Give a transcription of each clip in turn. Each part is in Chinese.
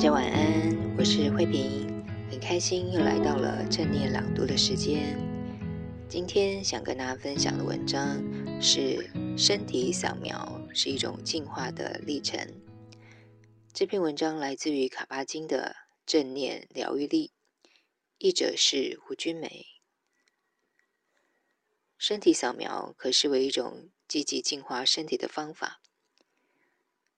大家晚安，我是慧萍，很开心又来到了正念朗读的时间。今天想跟大家分享的文章是《身体扫描是一种进化的历程》。这篇文章来自于卡巴金的《正念疗愈力》，译者是胡君梅。身体扫描可视为一种积极净化身体的方法，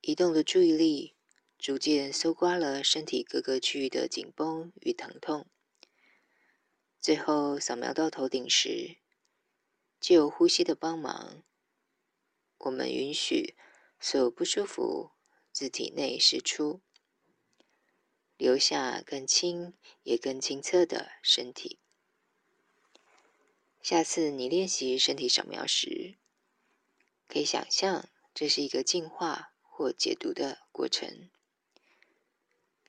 移动的注意力。逐渐搜刮了身体各个区域的紧绷与疼痛，最后扫描到头顶时，借由呼吸的帮忙，我们允许所有不舒服自体内释出，留下更轻也更清澈的身体。下次你练习身体扫描时，可以想象这是一个净化或解读的过程。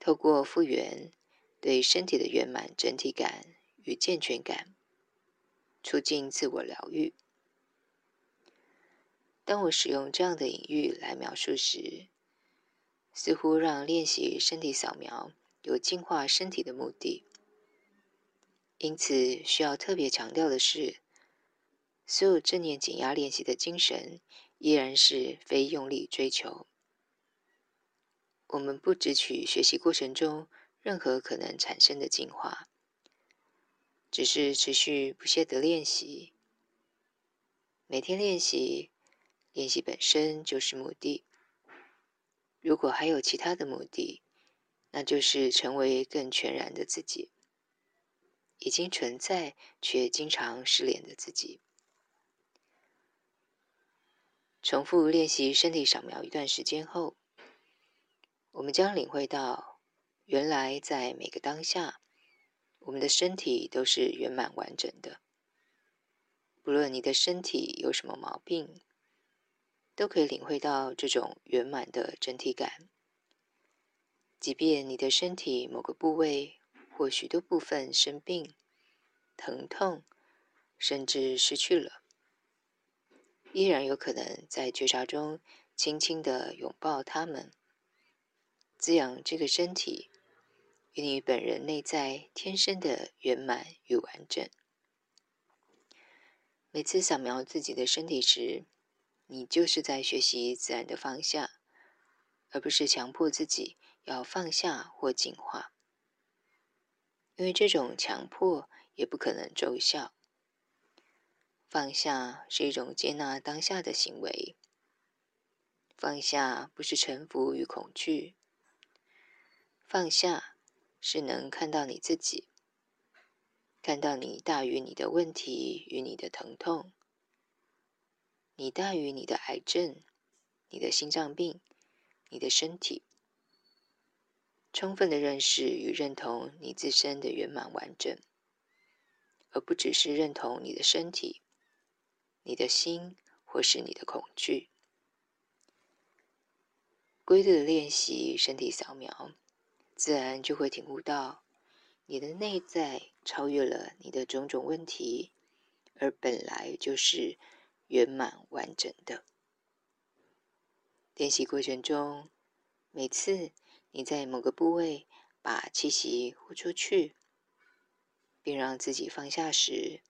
透过复原对身体的圆满整体感与健全感，促进自我疗愈。当我使用这样的隐喻来描述时，似乎让练习身体扫描有净化身体的目的。因此，需要特别强调的是，所有正念减压练习的精神依然是非用力追求。我们不只取学习过程中任何可能产生的进化，只是持续不懈的练习。每天练习，练习本身就是目的。如果还有其他的目的，那就是成为更全然的自己，已经存在却经常失联的自己。重复练习身体扫描一段时间后，我们将领会到，原来在每个当下，我们的身体都是圆满完整的。不论你的身体有什么毛病，都可以领会到这种圆满的整体感。即便你的身体某个部位或许多部分生病、疼痛，甚至失去了，依然有可能在觉察中轻轻地拥抱它们。滋养这个身体与你本人内在天生的圆满与完整。每次扫描自己的身体时，你就是在学习自然的放下，而不是强迫自己要放下或净化。因为这种强迫也不可能奏效。放下是一种接纳当下的行为。放下不是臣服与恐惧。放下是能看到你自己，看到你大于你的问题与你的疼痛，你大于你的癌症、你的心脏病、你的身体，充分的认识与认同你自身的圆满完整，而不只是认同你的身体、你的心或是你的恐惧。规律的练习身体扫描。自然就会体悟到，你的内在超越了你的种种问题，而本来就是圆满完整的。练习过程中，每次你在某个部位把气息呼出去，并让自己放下时，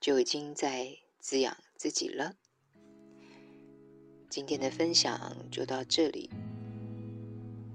就已经在滋养自己了。今天的分享就到这里。